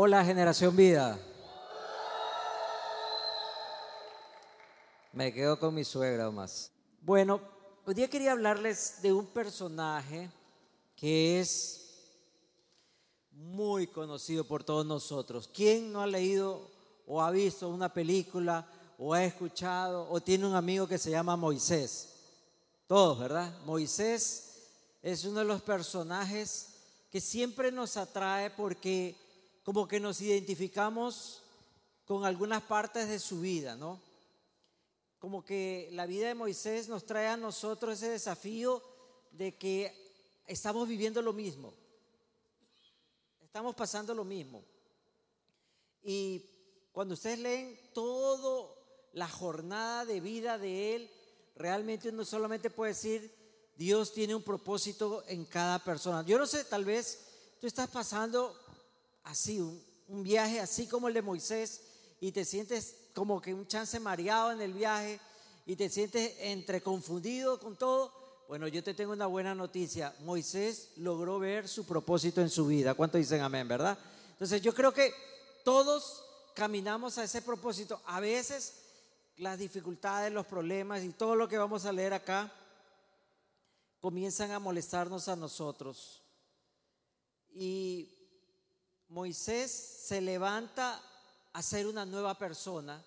Hola, generación vida. Me quedo con mi suegra más. Bueno, hoy día quería hablarles de un personaje que es muy conocido por todos nosotros. ¿Quién no ha leído o ha visto una película o ha escuchado o tiene un amigo que se llama Moisés? Todos, ¿verdad? Moisés es uno de los personajes que siempre nos atrae porque como que nos identificamos con algunas partes de su vida, ¿no? Como que la vida de Moisés nos trae a nosotros ese desafío de que estamos viviendo lo mismo, estamos pasando lo mismo. Y cuando ustedes leen toda la jornada de vida de él, realmente uno solamente puede decir, Dios tiene un propósito en cada persona. Yo no sé, tal vez tú estás pasando así, un, viaje así como el de Moisés y te sientes como que un chance mareado en el viaje y te sientes entre confundido con todo. Bueno, yo te tengo una buena noticia. Moisés logró ver su propósito en su vida. ¿Cuánto dicen amén, verdad? Entonces yo creo que todos caminamos a ese propósito. A veces las dificultades, los problemas y todo lo que vamos a leer acá comienzan a molestarnos a nosotros. Moisés se levanta a ser una nueva persona,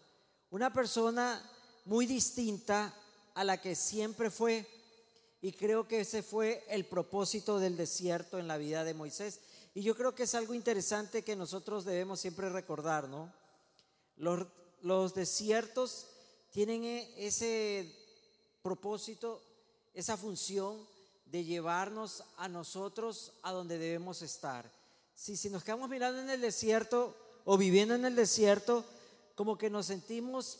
una persona muy distinta a la que siempre fue. Y creo que ese fue el propósito del desierto en la vida de Moisés. Y yo creo que es algo interesante que nosotros debemos siempre recordar, ¿no? Los, los desiertos tienen ese propósito esa función de llevarnos a nosotros a donde debemos estar. Si, si nos quedamos mirando en el desierto o viviendo en el desierto, como que nos sentimos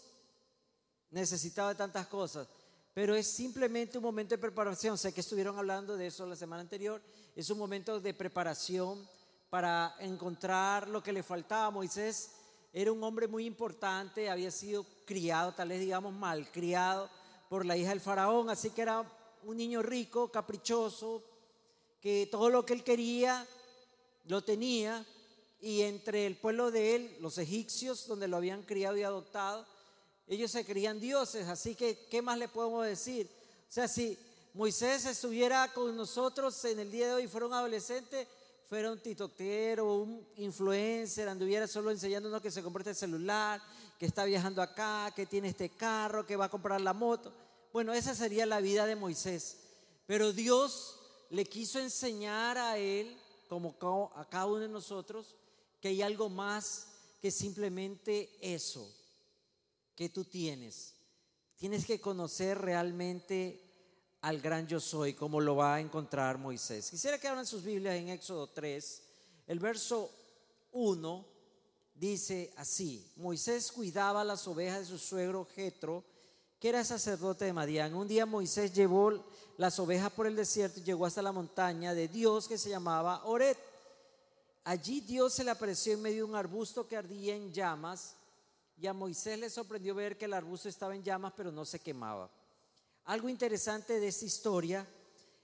necesitados de tantas cosas, pero es simplemente un momento de preparación. Sé que estuvieron hablando de eso la semana anterior. Es un momento de preparación para encontrar lo que le faltaba. Moisés era un hombre muy importante, había sido criado, tal vez digamos mal, criado por la hija del faraón, así que era un niño rico, caprichoso, que todo lo que él quería lo tenía, y entre el pueblo de él, los egipcios, donde lo habían criado y adoptado, ellos se creían dioses, así que, ¿qué más le podemos decir? O sea, si Moisés estuviera con nosotros en el día de hoy, fuera un adolescente, fuera un titotero, un influencer, anduviera solo enseñándonos que se compre este celular, que está viajando acá, que tiene este carro, que va a comprar la moto. Bueno, esa sería la vida de Moisés. Pero Dios le quiso enseñar a él, como a cada uno de nosotros, que hay algo más que simplemente eso que tú tienes. Tienes que conocer realmente al gran yo soy, como lo va a encontrar Moisés. Quisiera que abran sus Biblias en Éxodo 3. El verso 1 dice así: Moisés cuidaba las ovejas de su suegro Jetro que era sacerdote de Madián. Un día Moisés llevó las ovejas por el desierto y llegó hasta la montaña de Dios que se llamaba Oret. Allí Dios se le apareció en medio de un arbusto que ardía en llamas y a Moisés le sorprendió ver que el arbusto estaba en llamas pero no se quemaba. Algo interesante de esta historia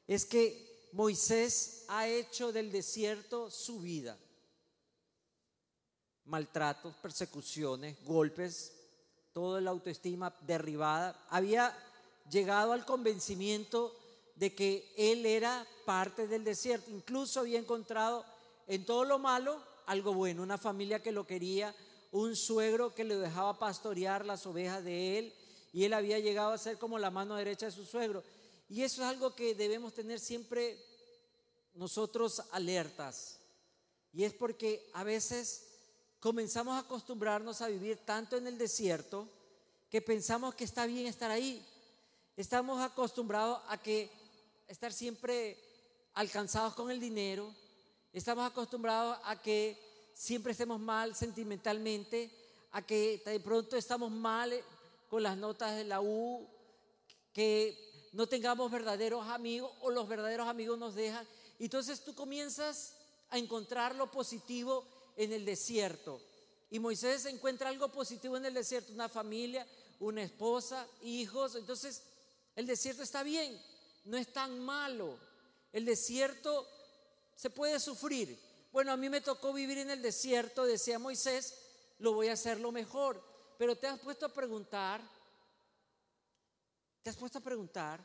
es que Moisés ha hecho del desierto su vida. Maltratos, persecuciones, golpes, toda la autoestima derribada, había llegado al convencimiento de que él era parte del desierto. Incluso había encontrado en todo lo malo algo bueno, una familia que lo quería, un suegro que le dejaba pastorear las ovejas de él y él había llegado a ser como la mano derecha de su suegro. Y eso es algo que debemos tener siempre nosotros alertas. Y es porque a veces comenzamos a acostumbrarnos a vivir tanto en el desierto que pensamos que está bien estar ahí. Estamos acostumbrados a que estar siempre alcanzados con el dinero. Estamos acostumbrados a que siempre estemos mal sentimentalmente, a que de pronto estamos mal con las notas de la U, que no tengamos verdaderos amigos o los verdaderos amigos nos dejan. Entonces tú comienzas a encontrar lo positivo en el desierto. Y Moisés encuentra algo positivo en el desierto, una familia, una esposa, hijos. Entonces, el desierto está bien, no es tan malo. El desierto se puede sufrir, bueno, a mí me tocó vivir en el desierto, decía Moisés, lo voy a hacer lo mejor. Pero te has puesto a preguntar, te has puesto a preguntar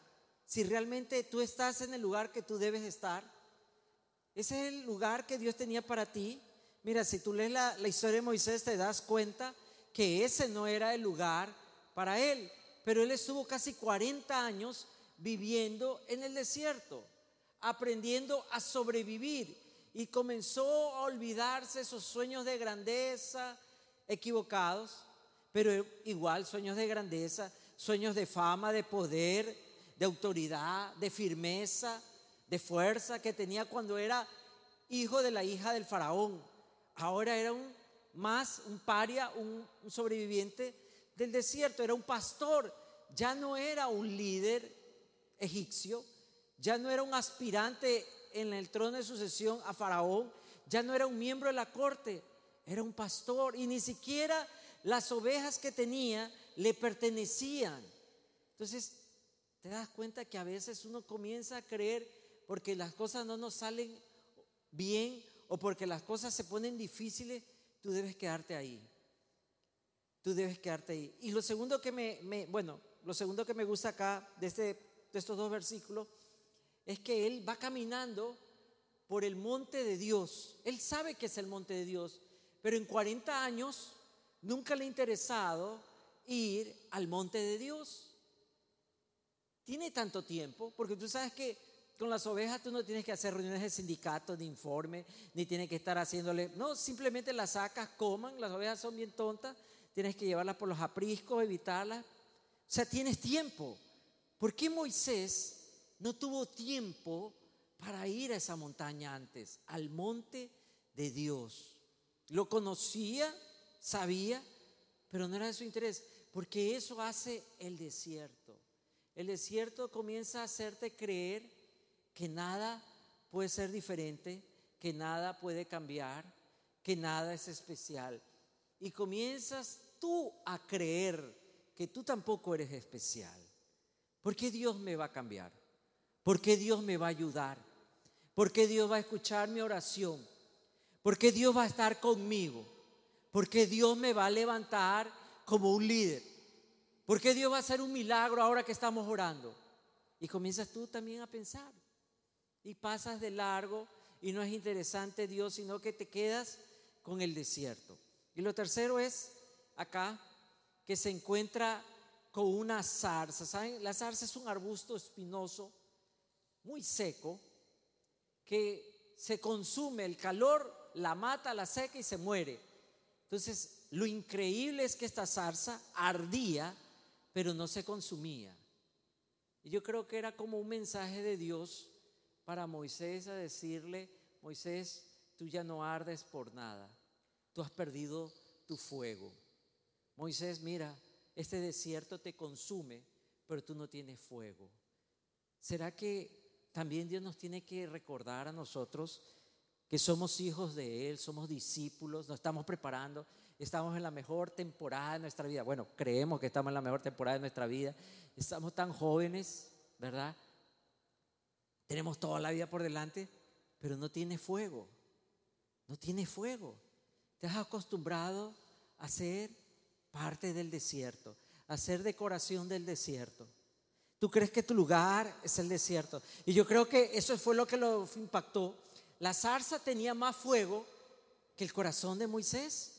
si realmente tú estás en el lugar que tú debes estar. Ese es el lugar que Dios tenía para ti. Mira, si tú lees la, la historia de Moisés, te das cuenta que ese no era el lugar para él. Pero él estuvo casi 40 años viviendo en el desierto, aprendiendo a sobrevivir. Y comenzó a olvidarse esos sueños de grandeza equivocados, pero igual sueños de grandeza, sueños de fama, de poder, de autoridad, de firmeza, de fuerza que tenía cuando era hijo de la hija del faraón. Ahora era un más un paria, un, sobreviviente del desierto, era un pastor, ya no era un líder egipcio, ya no era un aspirante en el trono de sucesión a Faraón, ya no era un miembro de la corte, era un pastor y ni siquiera las ovejas que tenía le pertenecían. Entonces, te das cuenta que a veces uno comienza a creer porque las cosas no nos salen bien o porque las cosas se ponen difíciles, tú debes quedarte ahí. Tú debes quedarte ahí. Y lo segundo que me, bueno, lo segundo que me gusta acá de, este, de estos dos versículos es que él va caminando por el monte de Dios. Él sabe que es el monte de Dios, pero en 40 años nunca le ha interesado ir al monte de Dios. Tiene tanto tiempo, porque tú sabes que con las ovejas tú no tienes que hacer reuniones de sindicato, ni informe, ni tienes que estar haciéndole. No, simplemente las sacas, coman. Las ovejas son bien tontas. Tienes que llevarlas por los apriscos, evitarlas. O sea, tienes tiempo. ¿Por qué Moisés no tuvo tiempo para ir a esa montaña antes? Al monte de Dios. Lo conocía, sabía, pero no era de su interés. Porque eso hace el desierto. El desierto comienza a hacerte creer que nada puede ser diferente, que nada puede cambiar, que nada es especial. Y comienzas tú a creer que tú tampoco eres especial. ¿Por qué Dios me va a cambiar? ¿Por qué Dios me va a ayudar? ¿Por qué Dios va a escuchar mi oración? ¿Por qué Dios va a estar conmigo? ¿Por qué Dios me va a levantar como un líder? ¿Por qué Dios va a hacer un milagro ahora que estamos orando? Y comienzas tú también a pensar y pasas de largo y no es interesante Dios, sino que te quedas con el desierto. Y lo tercero es acá que se encuentra con una zarza. ¿Saben? La zarza es un arbusto espinoso, muy seco, que se consume, el calor la mata, la seca y se muere. Entonces, lo increíble es que esta zarza ardía, pero no se consumía. Y yo creo que era como un mensaje de Dios para Moisés a decirle, Moisés, tú ya no ardes por nada, tú has perdido tu fuego. Moisés, mira, este desierto te consume, pero tú no tienes fuego. ¿Será que también Dios nos tiene que recordar a nosotros que somos hijos de Él, somos discípulos, nos estamos preparando, estamos en la mejor temporada de nuestra vida? Bueno, creemos que estamos en la mejor temporada de nuestra vida, estamos tan jóvenes, ¿verdad? Tenemos toda la vida por delante, pero no tiene fuego. No tiene fuego. Te has acostumbrado a ser parte del desierto, a ser decoración del desierto. Tú crees que tu lugar es el desierto. Y yo creo que eso fue lo que lo impactó. La zarza tenía más fuego que el corazón de Moisés.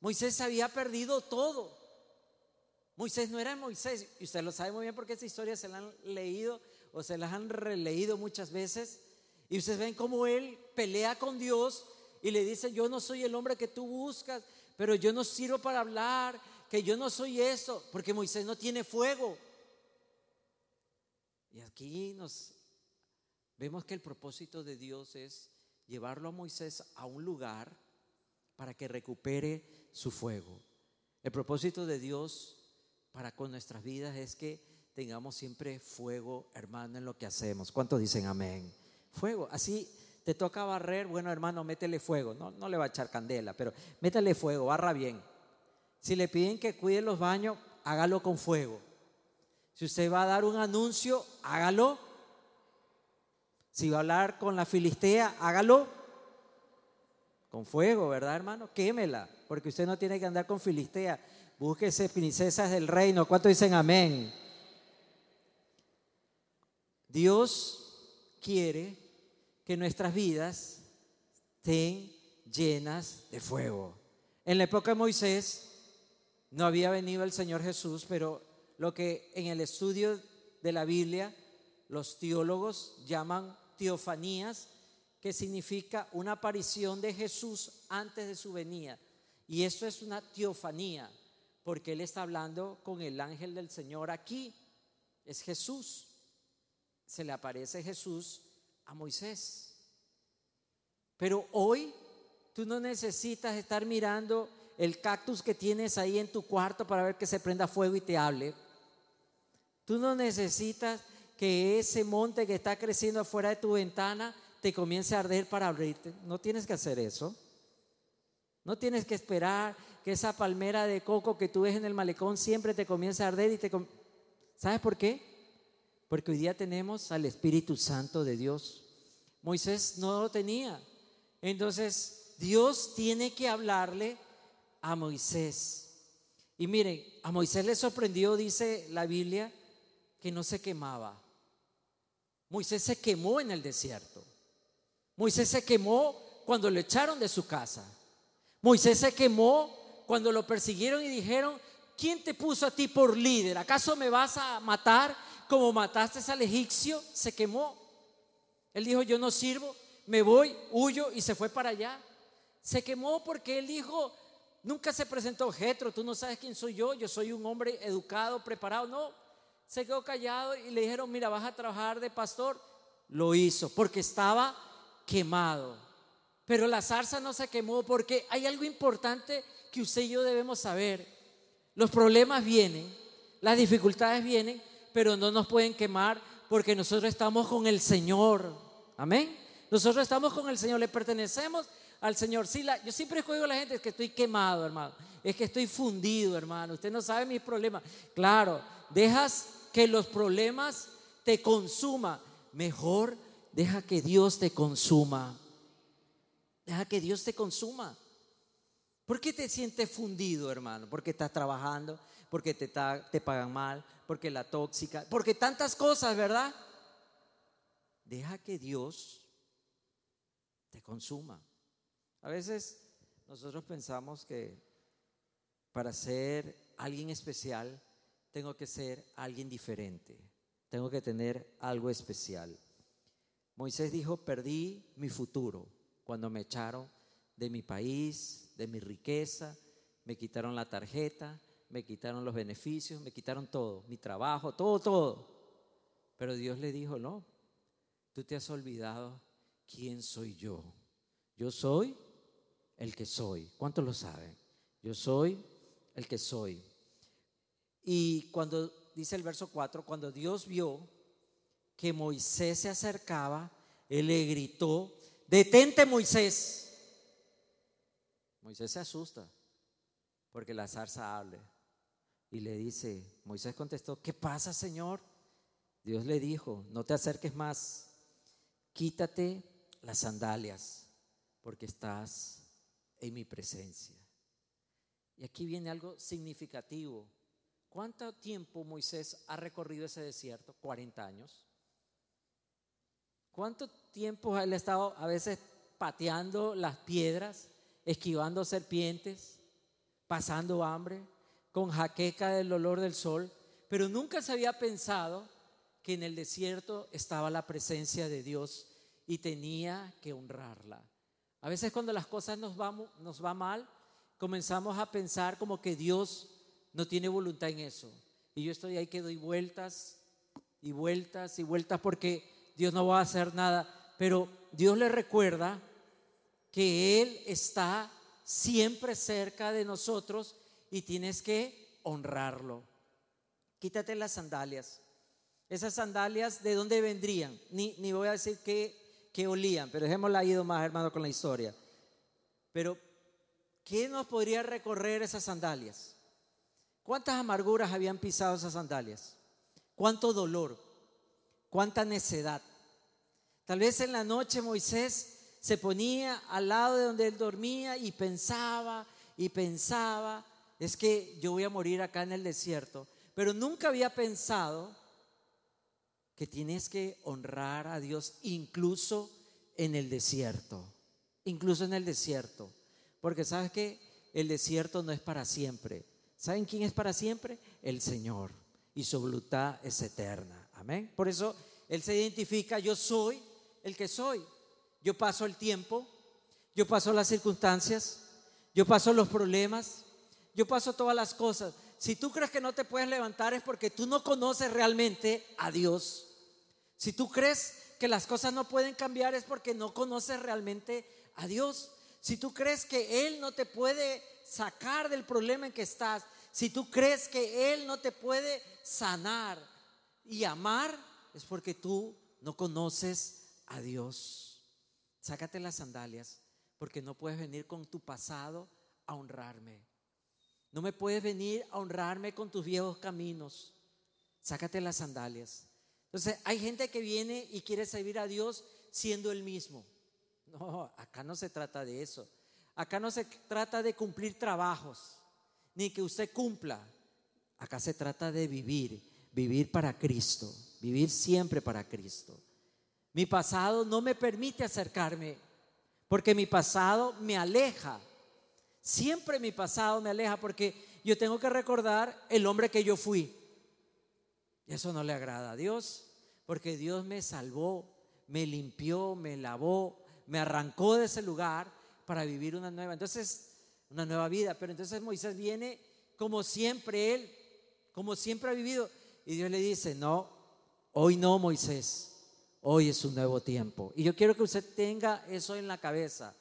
Moisés había perdido todo. Moisés no era Moisés. Y usted lo sabe muy bien porque esa historia se la han leído o se las han releído muchas veces. Y ustedes ven cómo él pelea con Dios y le dice, yo no soy el hombre que tú buscas, pero yo no sirvo para hablar, que yo no soy eso, porque Moisés no tiene fuego. Y aquí nos vemos que el propósito de Dios es llevarlo a Moisés a un lugar para que recupere su fuego. El propósito de Dios para con nuestras vidas es que tengamos siempre fuego, hermano, en lo que hacemos. ¿Cuántos dicen amén? Fuego. Así te toca barrer, bueno, hermano, métele fuego. No, no le va a echar candela, pero métele fuego, barra bien. Si le piden que cuide los baños, hágalo con fuego. Si usted va a dar un anuncio, hágalo. Si va a hablar con la filistea, hágalo Con fuego, ¿verdad, hermano? Quémela, porque usted no tiene que andar con filistea. Búsquese princesas del reino. ¿Cuánto dicen amén? Dios quiere que nuestras vidas estén llenas de fuego. En la época de Moisés no había venido el Señor Jesús, pero lo que en el estudio de la Biblia los teólogos llaman teofanías, que significa una aparición de Jesús antes de su venida. Y eso es una teofanía, porque Él está hablando con el ángel del Señor aquí. Es Jesús. Se le aparece Jesús a Moisés. Pero hoy tú no necesitas estar mirando el cactus que tienes ahí en tu cuarto para ver que se prenda fuego y te hable. Tú no necesitas que ese monte que está creciendo afuera de tu ventana te comience a arder para abrirte. No tienes que hacer eso. No tienes que esperar que esa palmera de coco que tú ves en el malecón siempre te comience a arder y te... ¿Sabes por qué? Porque hoy día tenemos al Espíritu Santo de Dios. Moisés no lo tenía. Entonces, Dios tiene que hablarle a Moisés. Y miren, a Moisés le sorprendió, dice la Biblia, que no se quemaba. Moisés se quemó en el desierto. Moisés se quemó cuando lo echaron de su casa. Moisés se quemó cuando lo persiguieron y dijeron, ¿quién te puso a ti por líder? ¿Acaso me vas a matar como mataste al egipcio? Se quemó. Él dijo, yo no sirvo, me voy, huyo y se fue para allá. Se quemó porque él dijo, nunca se presentó Jetro, tú no sabes quién soy yo, yo soy un hombre educado, preparado. No, se quedó callado y le dijeron, mira, vas a trabajar de pastor. Lo hizo porque estaba quemado. Pero la zarza no se quemó porque hay algo importante que usted y yo debemos saber. Los problemas vienen, las dificultades vienen, pero no nos pueden quemar porque nosotros estamos con el Señor. Amén. Nosotros estamos con el Señor, le pertenecemos al Señor. Sí, yo siempre escojo a la gente, es que estoy quemado, hermano. Es que estoy fundido, hermano. Usted no sabe mis problemas. Claro, dejas que los problemas te consuma, mejor deja que Dios te consuma. Deja que Dios te consuma. ¿Por qué te sientes fundido, hermano? Porque estás trabajando, porque te, te pagan mal, porque la tóxica, porque tantas cosas, ¿verdad? Deja que Dios te consuma. A veces nosotros pensamos que para ser alguien especial tengo que ser alguien diferente, tengo que tener algo especial. Moisés dijo, perdí mi futuro cuando me echaron de mi país, de mi riqueza, me quitaron la tarjeta, me quitaron los beneficios, me quitaron todo, mi trabajo, todo, todo. Pero Dios le dijo, no, tú te has olvidado quién soy yo. Yo soy el que soy. ¿Cuántos lo saben? Yo soy el que soy. Y cuando dice el verso 4, cuando Dios vio que Moisés se acercaba, él le gritó, detente Moisés. Moisés se asusta porque la zarza hable y le dice, Moisés contestó, ¿qué pasa Señor? Dios le dijo, no te acerques más, quítate las sandalias porque estás en mi presencia. Y aquí viene algo significativo ¿Cuánto tiempo Moisés ha recorrido ese desierto? 40 años. ¿Cuánto tiempo él ha estado a veces pateando las piedras, esquivando serpientes, pasando hambre, con jaqueca del olor del sol? Pero nunca se había pensado que en el desierto estaba la presencia de Dios y tenía que honrarla. A veces cuando las cosas nos, vamos, nos va mal, comenzamos a pensar como que Dios no tiene voluntad en eso. Y yo estoy ahí que doy vueltas y vueltas y vueltas porque Dios no va a hacer nada. Pero Dios le recuerda que Él está siempre cerca de nosotros y tienes que honrarlo. Quítate las sandalias. Esas sandalias, ¿de dónde vendrían? Ni, ni voy a decir que, que olían, pero dejémosla ido más, hermano, con la historia. Pero, ¿qué nos podría recorrer esas sandalias? ¿Cuántas amarguras habían pisado esas sandalias? ¿Cuánto dolor? ¿Cuánta necedad? Tal vez en la noche Moisés se ponía al lado de donde él dormía y pensaba y pensaba, es que yo voy a morir acá en el desierto, pero nunca había pensado que tienes que honrar a Dios incluso en el desierto, incluso en el desierto, porque sabes que el desierto no es para siempre. ¿Saben quién es para siempre? El Señor. Y su voluntad es eterna. Amén. Por eso Él se identifica, yo soy el que soy. Yo paso el tiempo, yo paso las circunstancias, yo paso los problemas, yo paso todas las cosas. Si tú crees que no te puedes levantar es porque tú no conoces realmente a Dios. Si tú crees que las cosas no pueden cambiar es porque no conoces realmente a Dios. Si tú crees que Él no te puede sacar del problema en que estás, si tú crees que Él no te puede sanar y amar, es porque tú no conoces a Dios. Sácate las sandalias porque no puedes venir con tu pasado a honrarme. No me puedes venir a honrarme con tus viejos caminos. Sácate las sandalias. Entonces, hay gente que viene y quiere servir a Dios siendo el mismo. No, acá no se trata de eso. Acá no se trata de cumplir trabajos, ni que usted cumpla. Acá se trata de vivir, vivir para Cristo, vivir siempre para Cristo. Mi pasado no me permite acercarme porque mi pasado me aleja. Siempre mi pasado me aleja porque yo tengo que recordar el hombre que yo fui. Eso no le agrada a Dios, porque Dios me salvó, me limpió, me lavó, me arrancó de ese lugar para vivir una nueva, entonces, una nueva vida. Pero entonces Moisés viene como siempre él, como siempre ha vivido. Y Dios le dice, no, hoy no, Moisés. Hoy es un nuevo tiempo. Y yo quiero que usted tenga eso en la cabeza.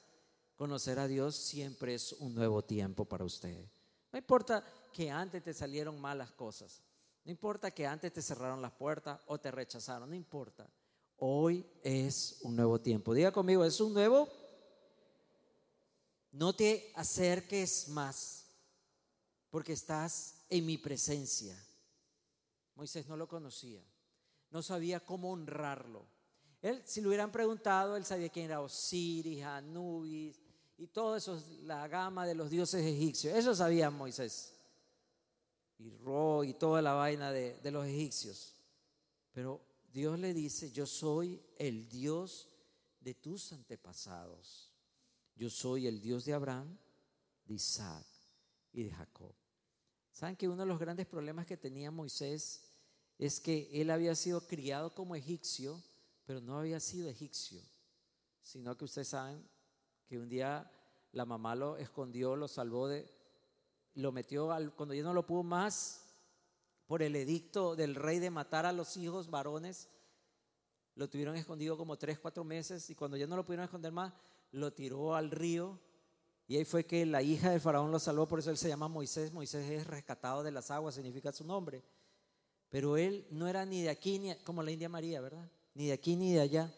Conocer a Dios siempre es un nuevo tiempo para usted. No importa que antes te salieron malas cosas. No importa que antes te cerraron las puertas o te rechazaron. No importa. Hoy es un nuevo tiempo. Diga conmigo, es un nuevo. No te acerques más porque estás en mi presencia. Moisés no lo conocía no sabía cómo honrarlo. Él, si le hubieran preguntado, él sabía quién era Osiris, Anubis y todo eso, la gama de los dioses egipcios. Eso sabía Moisés. Y Ro y toda la vaina de, de los egipcios. Pero Dios le dice, yo soy el Dios de tus antepasados. Yo soy el Dios de Abraham, de Isaac y de Jacob. ¿Saben que uno de los grandes problemas que tenía Moisés es que él había sido criado como egipcio, pero no había sido egipcio, sino que ustedes saben que un día la mamá lo escondió, lo salvó de, lo metió al, cuando ya no lo pudo más por el edicto del rey de matar a los hijos varones, lo tuvieron escondido como tres, cuatro meses y cuando ya no lo pudieron esconder más, lo tiró al río y ahí fue que la hija del faraón lo salvó, por eso él se llama Moisés, Moisés es rescatado de las aguas, significa su nombre. Pero él no era ni de aquí, ni como la India María, ¿verdad? Ni de aquí ni de allá.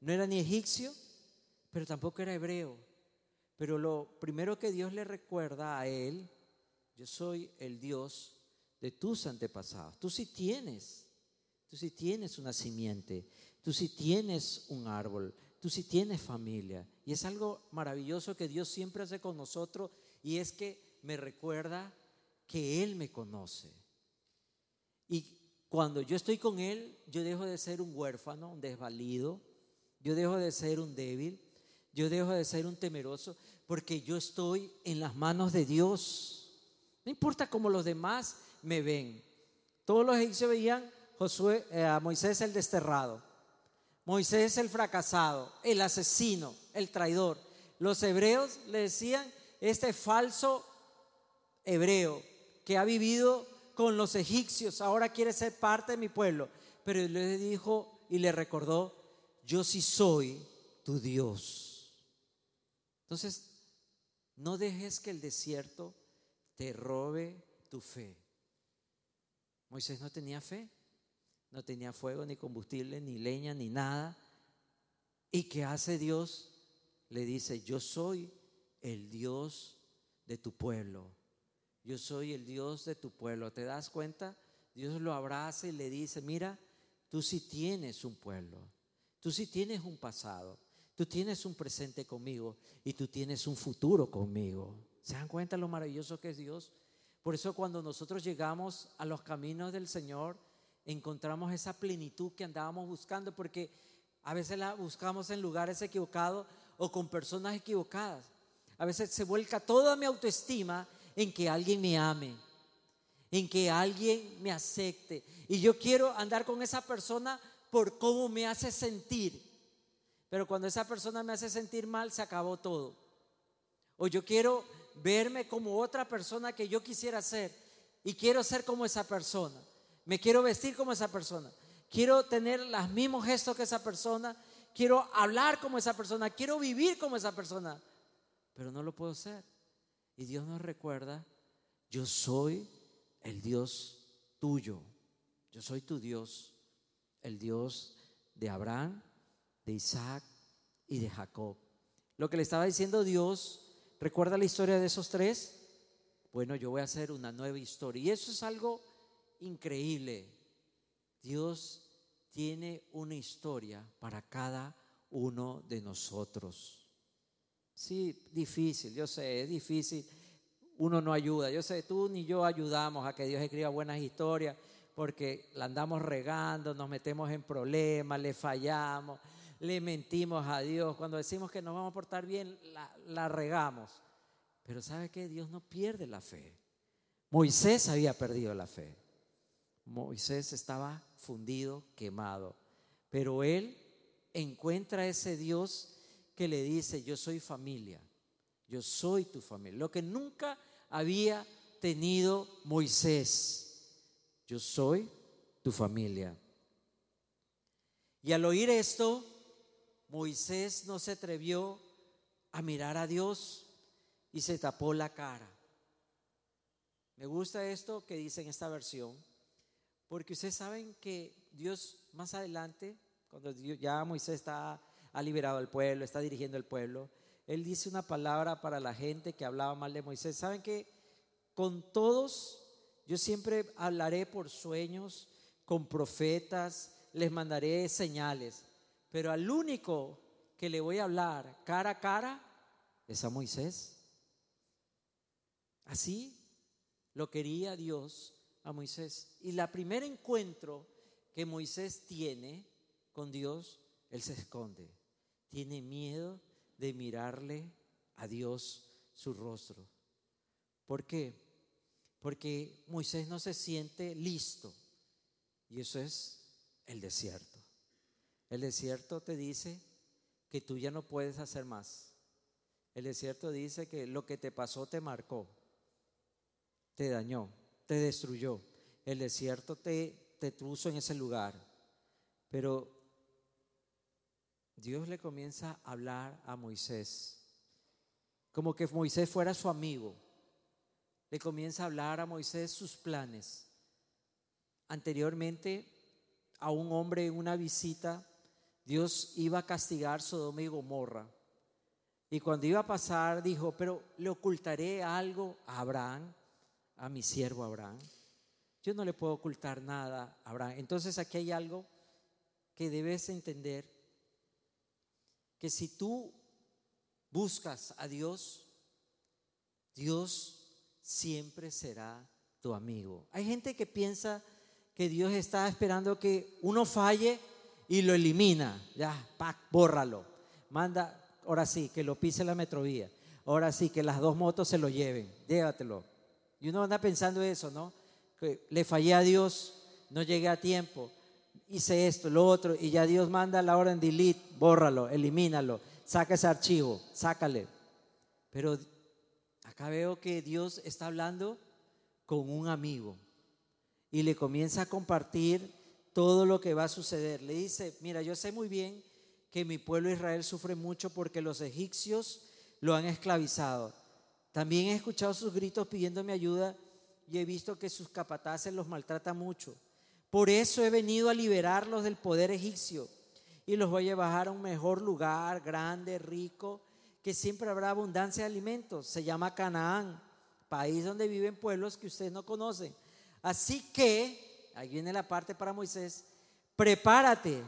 No era ni egipcio, pero tampoco era hebreo. Pero lo primero que Dios le recuerda a él, yo soy el Dios de tus antepasados. Tú sí tienes, tú sí tienes una simiente, tú sí tienes un árbol, tú sí tienes familia. Y es algo maravilloso que Dios siempre hace con nosotros y es que me recuerda que Él me conoce. Y cuando yo estoy con Él, yo dejo de ser un huérfano, un desvalido, yo dejo de ser un débil, yo dejo de ser un temeroso, porque yo estoy en las manos de Dios. No importa cómo los demás me ven. Todos los egipcios veían Josué, eh, a Moisés el desterrado, Moisés el fracasado, el asesino, el traidor. Los hebreos le decían, este falso hebreo que ha vivido con los egipcios, ahora quiere ser parte de mi pueblo. Pero él le dijo y le recordó, yo sí soy tu Dios. Entonces, no dejes que el desierto te robe tu fe. Moisés no tenía fe, no tenía fuego, ni combustible, ni leña, ni nada. ¿Y qué hace Dios? Le dice, yo soy el Dios de tu pueblo yo soy el Dios de tu pueblo. ¿Te das cuenta? Dios lo abraza y le dice, mira, tú sí tienes un pueblo, tú sí tienes un pasado, Tú tienes un presente conmigo y tú tienes un futuro conmigo. ¿Se dan cuenta lo maravilloso que es Dios? Por eso cuando nosotros llegamos a los caminos del Señor, encontramos esa plenitud que andábamos buscando, porque a veces la buscamos en lugares equivocados o con personas equivocadas. A veces se vuelca toda mi autoestima en que alguien me ame, en que alguien me acepte. Y yo quiero andar con esa persona por cómo me hace sentir. Pero cuando esa persona me hace sentir mal, se acabó todo. O yo quiero verme como otra persona que yo quisiera ser y quiero ser como esa persona. Me quiero vestir como esa persona. Quiero tener los mismos gestos que esa persona. Quiero hablar como esa persona. Quiero vivir como esa persona. Pero no lo puedo ser. Y Dios nos recuerda, yo soy el Dios tuyo. Yo soy tu Dios. El Dios de Abraham, de Isaac y de Jacob. Lo que le estaba diciendo Dios, ¿recuerda la historia de esos tres? Bueno, yo voy a hacer una nueva historia. Y eso es algo increíble. Dios tiene una historia para cada uno de nosotros. Sí, difícil, yo sé, es difícil. Uno no ayuda. Yo sé, tú ni yo ayudamos a que Dios escriba buenas historias porque la andamos regando, nos metemos en problemas, le fallamos le mentimos a Dios, cuando decimos que nos vamos a portar bien, la, regamos. Pero ¿sabe qué? Dios no pierde la fe. Moisés había perdido la fe. Moisés estaba fundido, quemado. Pero él encuentra ese Dios que le dice, yo soy familia, yo soy tu familia. Lo que nunca había tenido Moisés, yo soy tu familia. Y al oír esto, Moisés no se atrevió a mirar a Dios y se tapó la cara. Me gusta esto que dice en esta versión, porque ustedes saben que Dios más adelante, cuando ya Moisés está, ha liberado al pueblo, está dirigiendo el pueblo, él dice una palabra para la gente que hablaba mal de Moisés. ¿Saben que con todos yo siempre hablaré por sueños, con profetas, les mandaré señales? Pero al único que le voy a hablar cara a cara es a Moisés. Así lo quería Dios a Moisés. Y la primer encuentro que Moisés tiene con Dios, él se esconde. Tiene miedo de mirarle a Dios su rostro. ¿Por qué? Porque Moisés no se siente listo. Y eso es el desierto. El desierto te dice que tú ya no puedes hacer más. El desierto dice que lo que te pasó te marcó, te dañó, te destruyó. El desierto te, te puso en ese lugar. Pero Dios le comienza a hablar a Moisés, como que Moisés fuera su amigo. Le comienza a hablar a Moisés sus planes. Anteriormente, a un hombre en una visita Dios iba a castigar Sodoma y Gomorra. Y cuando iba a pasar, dijo, pero le ocultaré algo a Abraham, a mi siervo Abraham. Yo no le puedo ocultar nada a Abraham. Entonces aquí hay algo que debes entender, que si tú buscas a Dios, Dios siempre será tu amigo. Hay gente que piensa que Dios está esperando que uno falle y lo elimina. Ya, pac, bórralo. Manda, ahora sí, que lo pise la metrovía. Ahora sí, que las dos motos se lo lleven. Llévatelo. Y uno anda pensando eso, ¿no? Que le fallé a Dios, no llegué a tiempo, hice esto, lo otro, y ya Dios manda la orden delete, bórralo, elimínalo, saca ese archivo, sácale. Pero acá veo que Dios está hablando con un amigo y le comienza a compartir todo lo que va a suceder. Le dice, mira, yo sé muy bien que mi pueblo Israel sufre mucho porque los egipcios lo han esclavizado. También he escuchado sus gritos pidiéndome ayuda y he visto que sus capataces los maltratan mucho. Por eso he venido a liberarlos del poder egipcio y los voy a bajar a un mejor lugar, grande, rico, que siempre habrá abundancia de alimentos. Se llama Canaán, país donde viven pueblos que ustedes no conocen. Así que Ahí viene la parte para Moisés. Prepárate,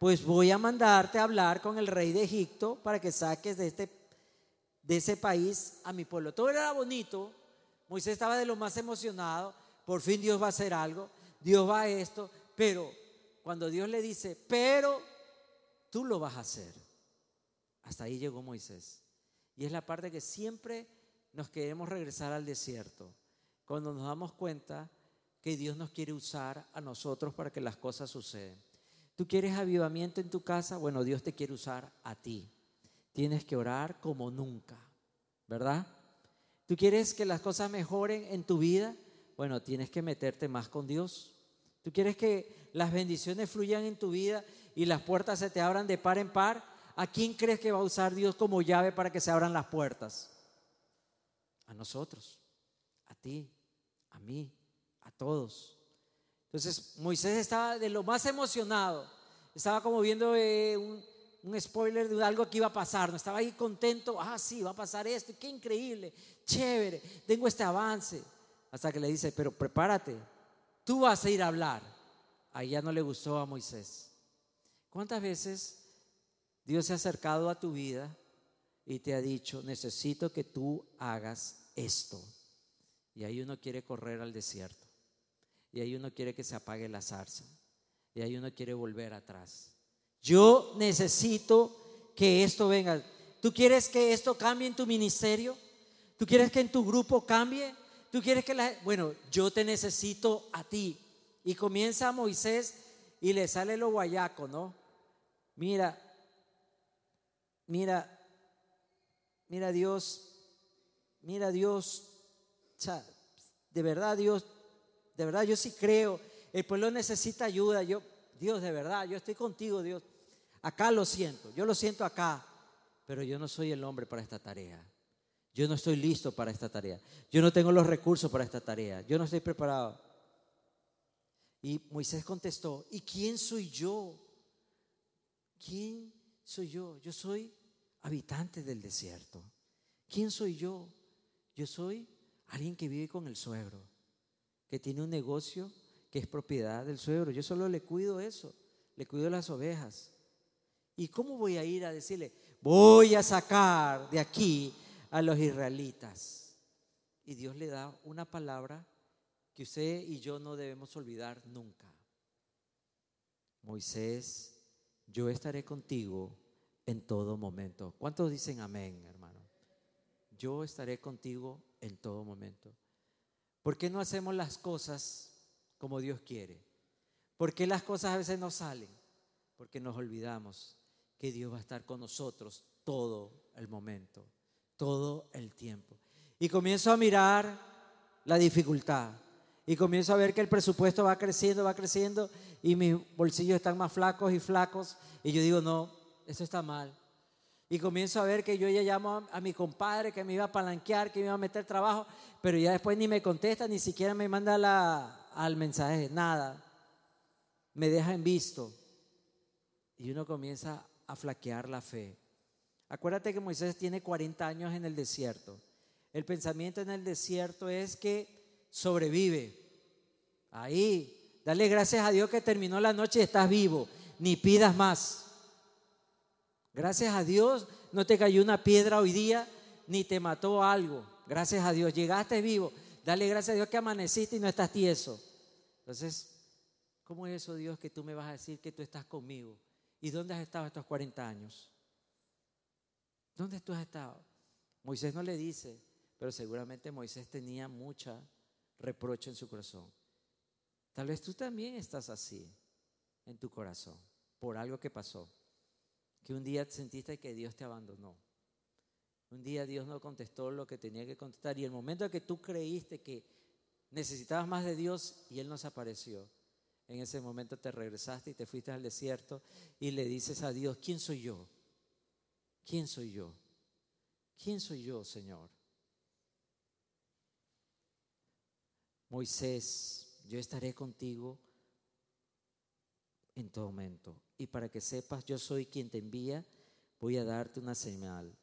pues voy a mandarte a hablar con el rey de Egipto para que saques de, este, de ese país a mi pueblo. Todo era bonito, Moisés estaba de lo más emocionado, por fin Dios va a hacer algo, Dios va a esto, pero cuando Dios le dice, pero tú lo vas a hacer, hasta ahí llegó Moisés. Y es la parte que siempre nos queremos regresar al desierto, cuando nos damos cuenta que Dios nos quiere usar a nosotros para que las cosas sucedan. ¿Tú quieres avivamiento en tu casa? Bueno, Dios te quiere usar a ti. Tienes que orar como nunca, ¿verdad? ¿Tú quieres que las cosas mejoren en tu vida? Bueno, tienes que meterte más con Dios. ¿Tú quieres que las bendiciones fluyan en tu vida y las puertas se te abran de par en par? ¿A quién crees que va a usar Dios como llave para que se abran las puertas? A nosotros, a ti, a mí, todos. Entonces Moisés estaba de lo más emocionado, estaba como viendo eh, un, spoiler de algo que iba a pasar, no estaba ahí contento, ah, sí, va a pasar esto, qué increíble, chévere, tengo este avance, hasta que le dice, pero prepárate, tú vas a ir a hablar. Ahí ya no le gustó a Moisés. ¿Cuántas veces Dios se ha acercado a tu vida y te ha dicho, necesito que tú hagas esto? Y ahí uno quiere correr al desierto. Y ahí uno quiere que se apague la zarza. Y ahí uno quiere volver atrás. Yo necesito que esto venga. ¿Tú quieres que esto cambie en tu ministerio? ¿Tú quieres que en tu grupo cambie? ¿Tú quieres que la... Bueno, yo te necesito a ti. Y comienza Moisés y le sale lo guayaco, ¿no? Mira, mira, mira Dios, mira Dios, de verdad Dios, de verdad yo sí creo, el pueblo necesita ayuda, yo, Dios, de verdad, yo estoy contigo, Dios. Acá lo siento, yo lo siento acá, pero yo no soy el hombre para esta tarea. Yo no estoy listo para esta tarea. Yo no tengo los recursos para esta tarea. Yo no estoy preparado. Y Moisés contestó, ¿y quién soy yo? ¿Quién soy yo? Yo soy habitante del desierto. ¿Quién soy yo? Yo soy alguien que vive con el suegro que tiene un negocio que es propiedad del suegro. Yo solo le cuido eso, le cuido las ovejas. ¿Y cómo voy a ir a decirle, voy a sacar de aquí a los israelitas? Y Dios le da una palabra que usted y yo no debemos olvidar nunca. Moisés, yo estaré contigo en todo momento. ¿Cuántos dicen amén, hermano? Yo estaré contigo en todo momento. ¿Por qué no hacemos las cosas como Dios quiere? ¿Por qué las cosas a veces no salen? Porque nos olvidamos que Dios va a estar con nosotros todo el momento, todo el tiempo. Y comienzo a mirar la dificultad. Y comienzo a ver que el presupuesto va creciendo, va creciendo y mis bolsillos están más flacos y flacos. Y yo digo, no, eso está mal. Y comienzo a ver que yo ya llamo a, mi compadre que me iba a palanquear, que me iba a meter trabajo, pero ya después ni me contesta, ni siquiera me manda la, al mensaje, nada. Me deja en visto. Y uno comienza a flaquear la fe. Acuérdate que Moisés tiene 40 años en el desierto. El pensamiento en el desierto es que sobrevive. Ahí, dale gracias a Dios que terminó la noche y estás vivo. Ni pidas más. Gracias a Dios no te cayó una piedra hoy día ni te mató algo. Gracias a Dios, llegaste vivo. Dale gracias a Dios que amaneciste y no estás tieso. Entonces, ¿cómo es eso, Dios, que tú me vas a decir que tú estás conmigo? ¿Y dónde has estado estos 40 años? ¿Dónde tú has estado? Moisés no le dice, pero seguramente Moisés tenía mucha reproche en su corazón. Tal vez tú también estás así en tu corazón por algo que pasó que un día sentiste que Dios te abandonó. Un día Dios no contestó lo que tenía que contestar y el momento en que tú creíste que necesitabas más de Dios y Él nos apareció, en ese momento te regresaste y te fuiste al desierto y le dices a Dios, ¿quién soy yo? ¿Quién soy yo? ¿Quién soy yo, Señor? Moisés, yo estaré contigo en todo momento. Y para que sepas, yo soy quien te envía, voy a darte una señal.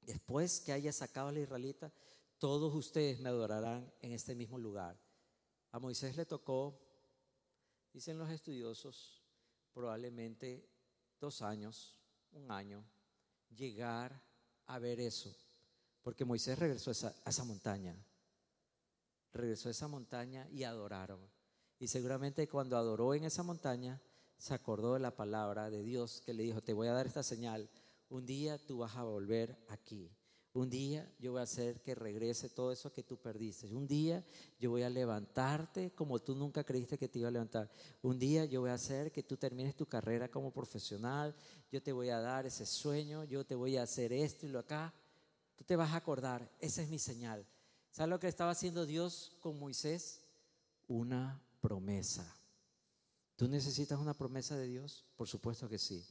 Después que haya sacado a la israelita, todos ustedes me adorarán en este mismo lugar. A Moisés le tocó, dicen los estudiosos, probablemente dos años, un año, llegar a ver eso. Porque Moisés regresó esa, a esa montaña. Regresó a esa montaña y adoraron. Y seguramente cuando adoró en esa montaña, se acordó de la palabra de Dios que le dijo, te voy a dar esta señal, un día tú vas a volver aquí. Un día yo voy a hacer que regrese todo eso que tú perdiste. Un día yo voy a levantarte como tú nunca creíste que te iba a levantar. Un día yo voy a hacer que tú termines tu carrera como profesional. Yo te voy a dar ese sueño. Yo te voy a hacer esto y lo acá. Tú te vas a acordar. Esa es mi señal. ¿Sabes lo que estaba haciendo Dios con Moisés? Una promesa. ¿Tú necesitas una promesa de Dios? Por supuesto que sí.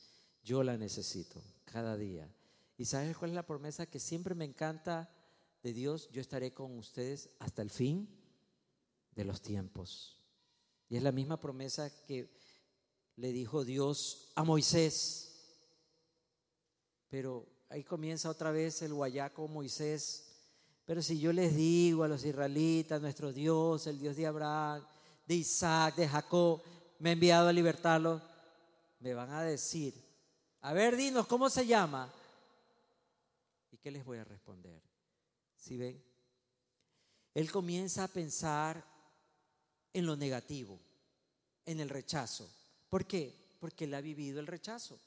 Yo la necesito cada día. ¿Y sabes cuál es la promesa que siempre me encanta de Dios? Yo estaré con ustedes hasta el fin de los tiempos. Y es la misma promesa que le dijo Dios a Moisés. Pero ahí comienza otra vez el guayaco Moisés. Pero si yo les digo a los israelitas, nuestro Dios, el Dios de Abraham, de Isaac, de Jacob, me ha enviado a libertarlos, me van a decir, a ver, dinos, ¿cómo se llama? ¿Y qué les voy a responder? ¿Sí ven? Él comienza a pensar en lo negativo, en el rechazo. ¿Por qué? Porque él ha vivido el rechazo.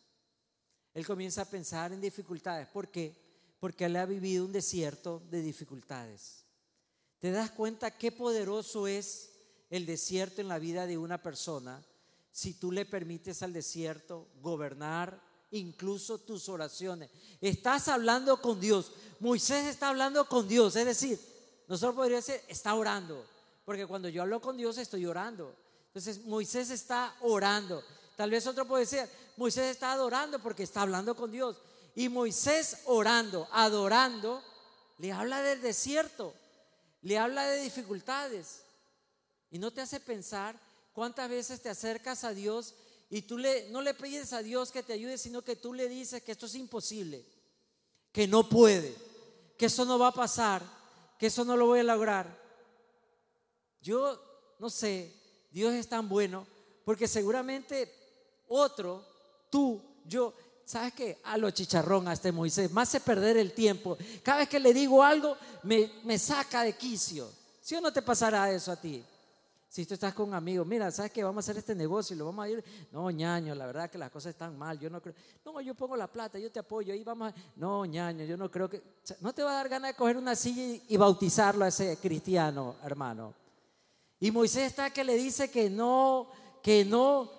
Él comienza a pensar en dificultades. ¿Por qué? Porque él ha vivido un desierto de dificultades. ¿Te das cuenta qué poderoso es el desierto en la vida de una persona si tú le permites al desierto gobernar incluso tus oraciones. Estás hablando con Dios. Moisés está hablando con Dios. Es decir, nosotros podríamos decir, está orando. Porque cuando yo hablo con Dios estoy orando. Entonces Moisés está orando. Tal vez otro puede decir, Moisés está adorando porque está hablando con Dios. Y Moisés orando, adorando, le habla del desierto, le habla de dificultades. Y no te hace pensar cuántas veces te acercas a Dios y tú no le pides a Dios que te ayude, sino que tú le dices que esto es imposible, que no puede, que eso no va a pasar, que eso no lo voy a lograr. Yo no sé, Dios es tan bueno, porque seguramente otro, tú, yo, ¿sabes qué? A lo chicharrón a este Moisés, más hace perder el tiempo. Cada vez que le digo algo, me, me saca de quicio. ¿Sí o no te pasará eso a ti? Si tú estás con amigos, mira, ¿sabes qué? Vamos a hacer este negocio y lo vamos a ir. No, ñaño, la verdad que las cosas están mal. Yo no creo. No, yo pongo la plata, yo te apoyo. Ahí vamos a. No, ñaño, yo no creo que. No te va a dar ganas de coger una silla y bautizarlo a ese cristiano, hermano. Y Moisés está que le dice que no, que no.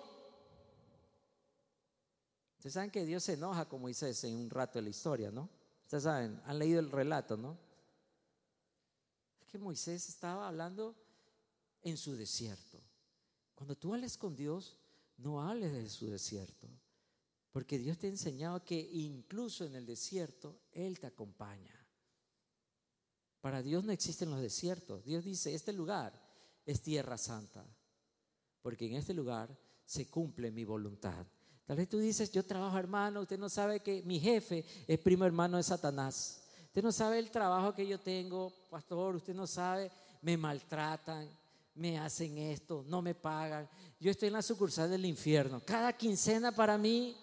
Ustedes saben que Dios se enoja con Moisés en un rato de la historia, ¿no? Ustedes saben, han leído el relato, ¿no? Es que Moisés estaba hablando en su desierto. Cuando tú hables con Dios, no hables de su desierto, porque Dios te ha enseñado que incluso en el desierto Él te acompaña. Para Dios no existen los desiertos. Dios dice, este lugar es tierra santa, porque en este lugar se cumple mi voluntad. Tal vez tú dices, yo trabajo hermano, usted no sabe que mi jefe es primo hermano de Satanás. Usted no sabe el trabajo que yo tengo, pastor, usted no sabe, me maltratan, me hacen esto, no me pagan. Yo estoy en la sucursal del infierno. Cada quincena para mí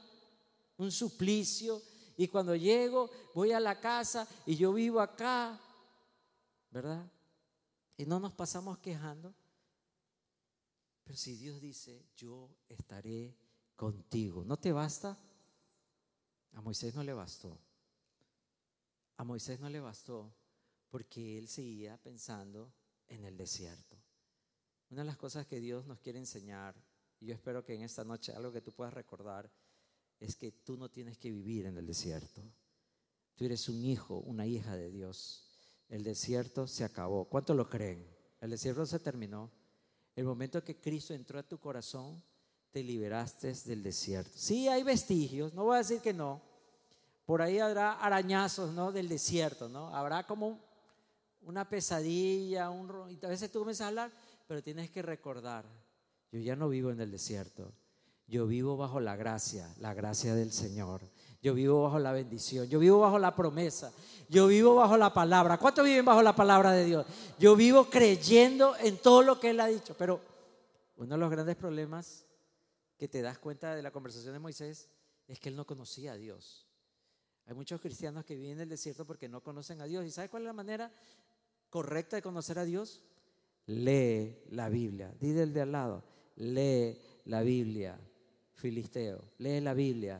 un suplicio. Y cuando llego, voy a la casa y yo vivo acá, ¿verdad? Y no nos pasamos quejando. Pero si Dios dice, yo estaré contigo, ¿no te basta? A Moisés no le bastó. A Moisés no le bastó porque él seguía pensando en el desierto. Una de las cosas que Dios nos quiere enseñar, y yo espero que en esta noche algo que tú puedas recordar, es que tú no tienes que vivir en el desierto. Tú eres un hijo, una hija de Dios. El desierto se acabó. ¿Cuánto lo creen? El desierto se terminó. El momento que Cristo entró a tu corazón, te liberaste del desierto. Sí, hay vestigios, no voy a decir que no. Por ahí habrá arañazos, ¿no? Del desierto, ¿no? Habrá como una pesadilla, un... y a veces tú comienzas a hablar, pero tienes que recordar, yo ya no vivo en el desierto, yo vivo bajo la gracia, la gracia del Señor. Yo vivo bajo la bendición, yo vivo bajo la promesa, yo vivo bajo la palabra. ¿Cuántos viven bajo la palabra de Dios? Yo vivo creyendo en todo lo que Él ha dicho. Pero uno de los grandes problemas que te das cuenta de la conversación de Moisés es que él no conocía a Dios. Hay muchos cristianos que viven en el desierto porque no conocen a Dios. ¿Y sabes cuál es la manera correcta de conocer a Dios? Lee la Biblia. Dile el de al lado, lee la Biblia, filisteo. Lee la Biblia.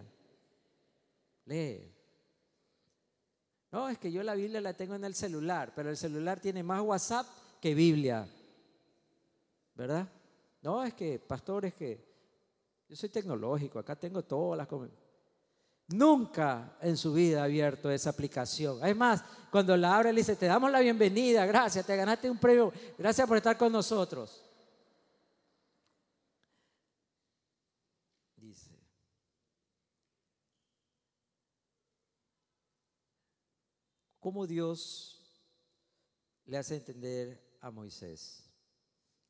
Lee. No, es que yo la Biblia la tengo en el celular, pero el celular tiene más WhatsApp que Biblia. ¿Verdad? No, es que, pastor, es que yo soy tecnológico, acá tengo todas las Nunca en su vida ha abierto esa aplicación. Además, cuando la abre, le dice, te damos la bienvenida, gracias, te ganaste un premio, gracias por estar con nosotros. Dice, ¿cómo Dios le hace entender a Moisés?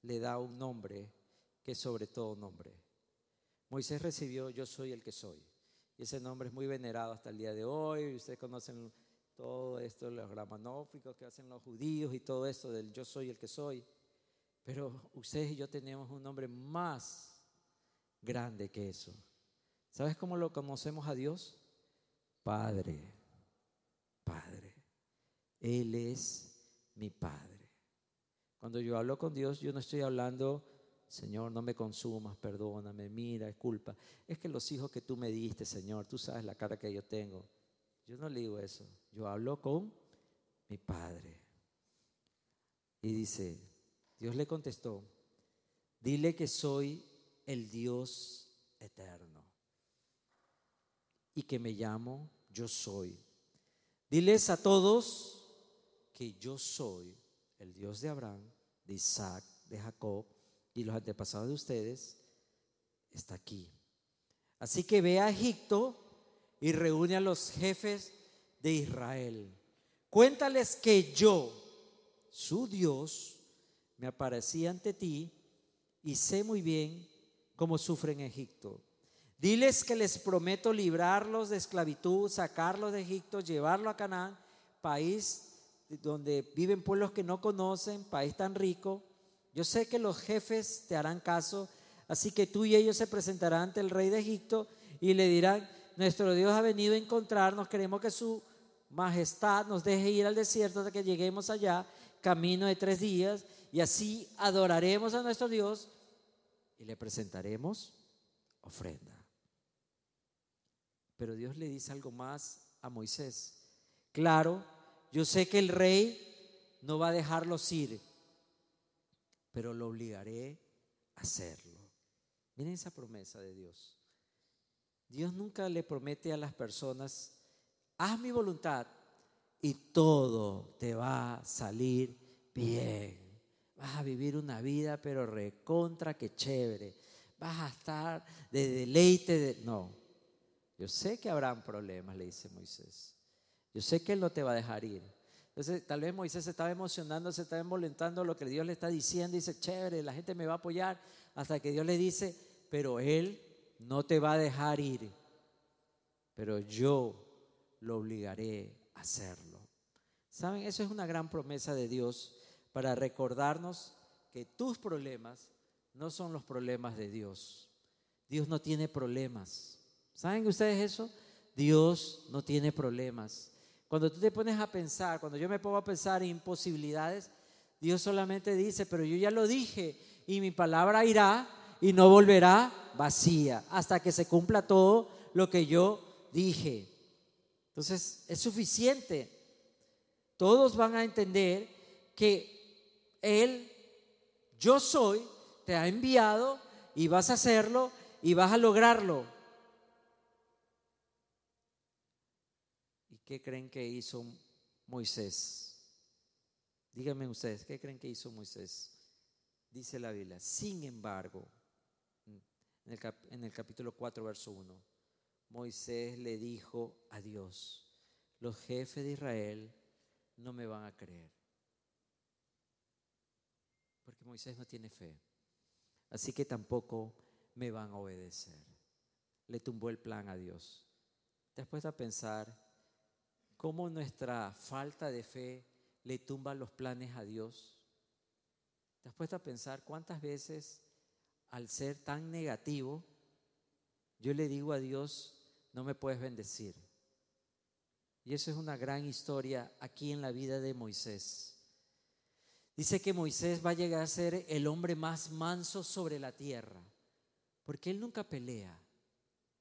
Le da un nombre que es sobre todo nombre. Moisés recibió, yo soy el que soy. Y ese nombre es muy venerado hasta el día de hoy. Ustedes conocen todo esto, los gramanóficos que hacen los judíos y todo esto del yo soy el que soy. Pero ustedes y yo tenemos un nombre más grande que eso. ¿Sabes cómo lo conocemos a Dios? Padre, Padre. Él es mi Padre. Cuando yo hablo con Dios, yo no estoy hablando Señor, no me consumas, perdóname, mira, es culpa. Es que los hijos que tú me diste, Señor, tú sabes la cara que yo tengo. Yo no le digo eso. Yo hablo con mi Padre. Y dice, Dios le contestó, dile que soy el Dios eterno y que me llamo yo soy. Diles a todos que yo soy el Dios de Abraham, de Isaac, de Jacob y los antepasados de ustedes, está aquí. Así que ve a Egipto y reúne a los jefes de Israel. Cuéntales que yo, su Dios, me aparecí ante ti y sé muy bien cómo sufren en Egipto. Diles que les prometo librarlos de esclavitud, sacarlos de Egipto, llevarlo a Canaán, país donde viven pueblos que no conocen, país tan rico, yo sé que los jefes te harán caso, así que tú y ellos se presentarán ante el rey de Egipto y le dirán, nuestro Dios ha venido a encontrarnos, queremos que su majestad nos deje ir al desierto hasta que lleguemos allá, camino de tres días, y así adoraremos a nuestro Dios y le presentaremos ofrenda. Pero Dios le dice algo más a Moisés. Claro, yo sé que el rey no va a dejarlos ir, pero lo obligaré a hacerlo. Miren esa promesa de Dios. Dios nunca le promete a las personas, haz mi voluntad y todo te va a salir bien. Vas a vivir una vida, pero recontra que chévere. Vas a estar de deleite. De... No, yo sé que habrán problemas, le dice Moisés. Yo sé que Él no te va a dejar ir. Entonces, tal vez Moisés se estaba emocionando, se estaba envolentando lo que Dios le está diciendo. Dice, chévere, la gente me va a apoyar. Hasta que Dios le dice, pero Él no te va a dejar ir. Pero yo lo obligaré a hacerlo. ¿Saben? Eso es una gran promesa de Dios para recordarnos que tus problemas no son los problemas de Dios. Dios no tiene problemas. ¿Saben ustedes eso? Dios no tiene problemas. Cuando tú te pones a pensar, cuando yo me pongo a pensar en imposibilidades, Dios solamente dice, pero yo ya lo dije y mi palabra irá y no volverá vacía hasta que se cumpla todo lo que yo dije. Entonces, es suficiente. Todos van a entender que Él, yo soy, te ha enviado y vas a hacerlo y vas a lograrlo. ¿Qué creen que hizo Moisés? Díganme ustedes, ¿qué creen que hizo Moisés? Dice la Biblia, sin embargo, en el, capítulo 4, verso 1, Moisés le dijo a Dios, los jefes de Israel no me van a creer. Porque Moisés no tiene fe. Así que tampoco me van a obedecer. Le tumbó el plan a Dios. ¿Te has puesto a pensar cómo nuestra falta de fe le tumba los planes a Dios? ¿Te has puesto a pensar cuántas veces al ser tan negativo yo le digo a Dios, no me puedes bendecir. Y eso es una gran historia aquí en la vida de Moisés. Dice que Moisés va a llegar a ser el hombre más manso sobre la tierra, porque él nunca pelea.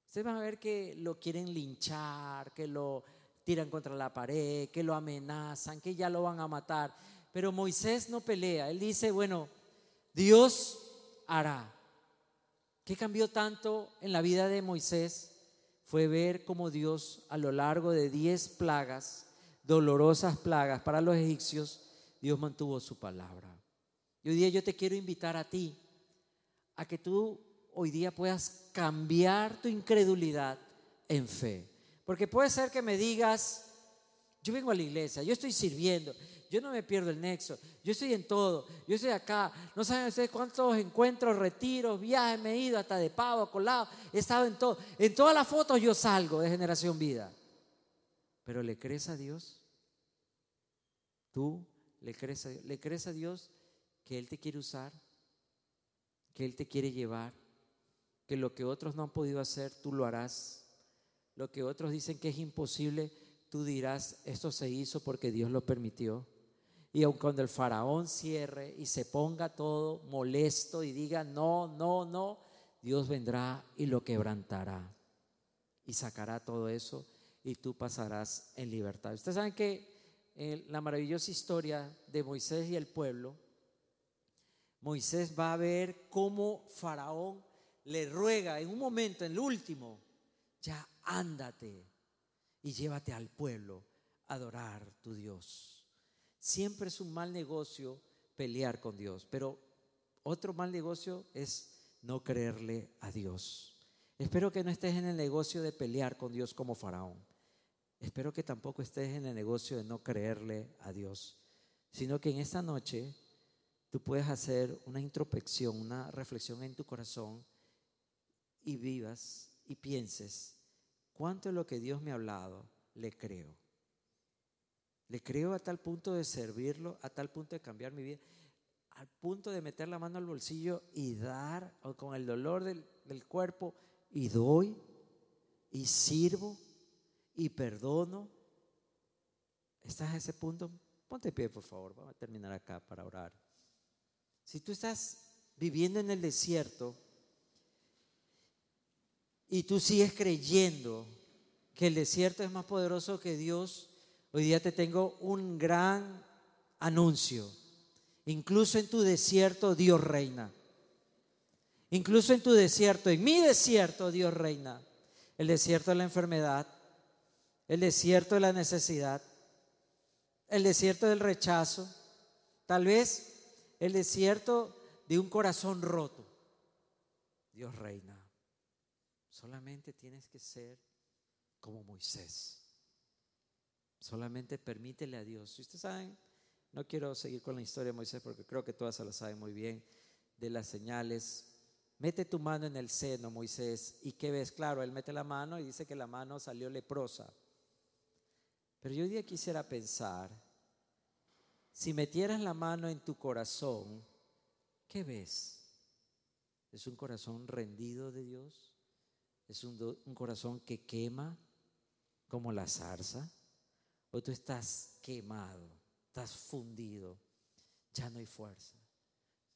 Ustedes van a ver que lo quieren linchar, que lo tiran contra la pared, que lo amenazan, que ya lo van a matar. Pero Moisés no pelea. Él dice, bueno, Dios hará. ¿Qué cambió tanto en la vida de Moisés? Fue ver cómo Dios a lo largo de diez plagas, dolorosas plagas para los egipcios, Dios mantuvo su palabra. Y hoy día yo te quiero invitar a ti a que tú hoy día puedas cambiar tu incredulidad en fe. Porque puede ser que me digas, yo vengo a la iglesia, yo estoy sirviendo, yo no me pierdo el nexo, yo estoy en todo, yo estoy acá, no saben ustedes cuántos encuentros, retiros, viajes me he ido, hasta de pavo, colado, he estado en todo, en todas las fotos yo salgo de generación vida. Pero ¿le crees a Dios? ¿Tú le crees a, ¿le crees a Dios que Él te quiere usar? ¿Que Él te quiere llevar? ¿Que lo que otros no han podido hacer, tú lo harás? Lo que otros dicen que es imposible, tú dirás, esto se hizo porque Dios lo permitió. Y aun cuando el faraón cierre y se ponga todo molesto y diga, no, no, no, Dios vendrá y lo quebrantará. Y sacará todo eso y tú pasarás en libertad. Ustedes saben que en la maravillosa historia de Moisés y el pueblo, Moisés va a ver cómo Faraón le ruega en un momento, en el último, ya ándate y llévate al pueblo a adorar tu Dios. Siempre es un mal negocio pelear con Dios, pero otro mal negocio es no creerle a Dios. Espero que no estés en el negocio de pelear con Dios como faraón. Espero que tampoco estés en el negocio de no creerle a Dios, sino que en esta noche tú puedes hacer una introspección, una reflexión en tu corazón y vivas y pienses cuánto es lo que Dios me ha hablado, le creo. Le creo a tal punto de servirlo, a tal punto de cambiar mi vida, al punto de meter la mano al bolsillo y dar con el dolor del, del cuerpo y doy y sirvo y perdono. ¿Estás a ese punto? Ponte pie, por favor. Vamos a terminar acá para orar. Si tú estás viviendo en el desierto y tú sigues creyendo que el desierto es más poderoso que Dios, hoy día te tengo un gran anuncio. Incluso en tu desierto Dios reina. Incluso en tu desierto, en mi desierto Dios reina. El desierto de la enfermedad, el desierto de la necesidad, el desierto del rechazo, tal vez el desierto de un corazón roto. Dios reina. Solamente tienes que ser como Moisés. Solamente permítele a Dios. Si ustedes saben, no quiero seguir con la historia de Moisés porque creo que todas se la saben muy bien, de las señales. Mete tu mano en el seno, Moisés. ¿Y qué ves? Claro, él mete la mano y dice que la mano salió leprosa. Pero yo hoy día quisiera pensar, si metieras la mano en tu corazón, ¿qué ves? ¿Es un corazón rendido de Dios? ¿Es un, corazón que quema como la zarza? ¿O tú estás quemado, estás fundido? Ya no hay fuerza,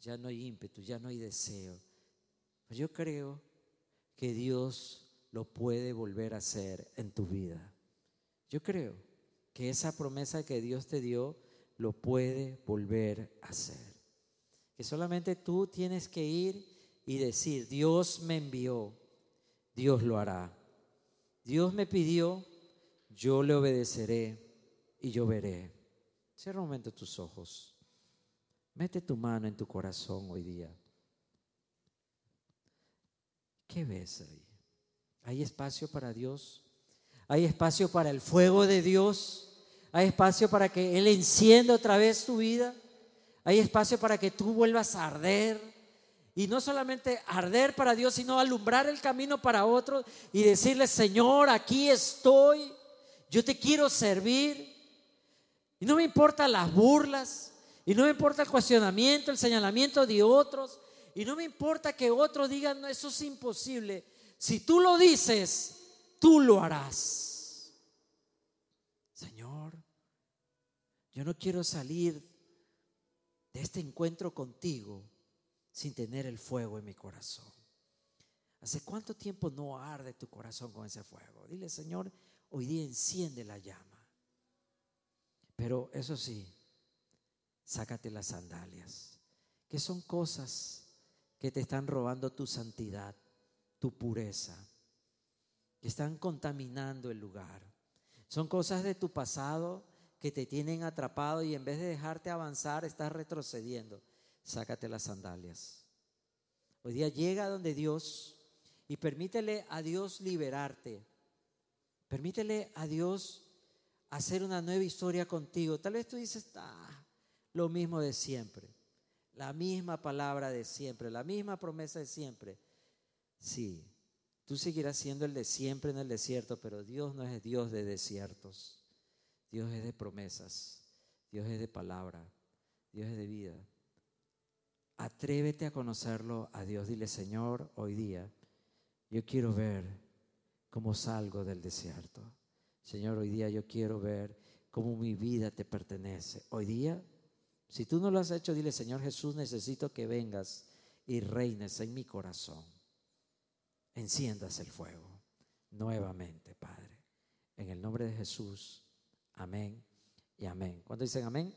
ya no hay ímpetu, ya no hay deseo. Pues yo creo que Dios lo puede volver a hacer en tu vida. Yo creo que esa promesa que Dios te dio lo puede volver a hacer. Que solamente tú tienes que ir y decir, Dios me envió, Dios lo hará. Dios me pidió, yo le obedeceré y yo veré. Cierra un momento tus ojos. Mete tu mano en tu corazón hoy día. ¿Qué ves ahí? ¿Hay espacio para Dios? Hay espacio para el fuego de Dios. Hay espacio para que Él encienda otra vez tu vida. Hay espacio para que tú vuelvas a arder. Y no solamente arder para Dios, sino alumbrar el camino para otros y decirle, Señor, aquí estoy. Yo te quiero servir. Y no me importan las burlas. Y no me importa el cuestionamiento, el señalamiento de otros. Y no me importa que otros digan, no, eso es imposible. Si tú lo dices, tú lo harás. Señor, yo no quiero salir de este encuentro contigo sin tener el fuego en mi corazón. ¿Hace cuánto tiempo no arde tu corazón con ese fuego? Dile, Señor, hoy día enciende la llama. Pero eso sí, sácate las sandalias, que son cosas que te están robando tu santidad, tu pureza, que están contaminando el lugar. Son cosas de tu pasado que te tienen atrapado y en vez de dejarte avanzar, estás retrocediendo. Sácate las sandalias. Hoy día llega donde Dios y permítele a Dios liberarte. Permítele a Dios hacer una nueva historia contigo. Tal vez tú dices, ah, lo mismo de siempre, la misma palabra de siempre, la misma promesa de siempre. Sí, tú seguirás siendo el de siempre en el desierto, pero Dios no es Dios de desiertos. Dios es de promesas, Dios es de palabra, Dios es de vida. Atrévete a conocerlo a Dios. Dile, Señor, hoy día yo quiero ver cómo salgo del desierto. Señor, hoy día yo quiero ver cómo mi vida te pertenece. Hoy día, si tú no lo has hecho, dile, Señor Jesús, necesito que vengas y reines en mi corazón. Enciendas el fuego nuevamente, Padre. En el nombre de Jesús. Amén y amén. ¿Cuándo dicen amén?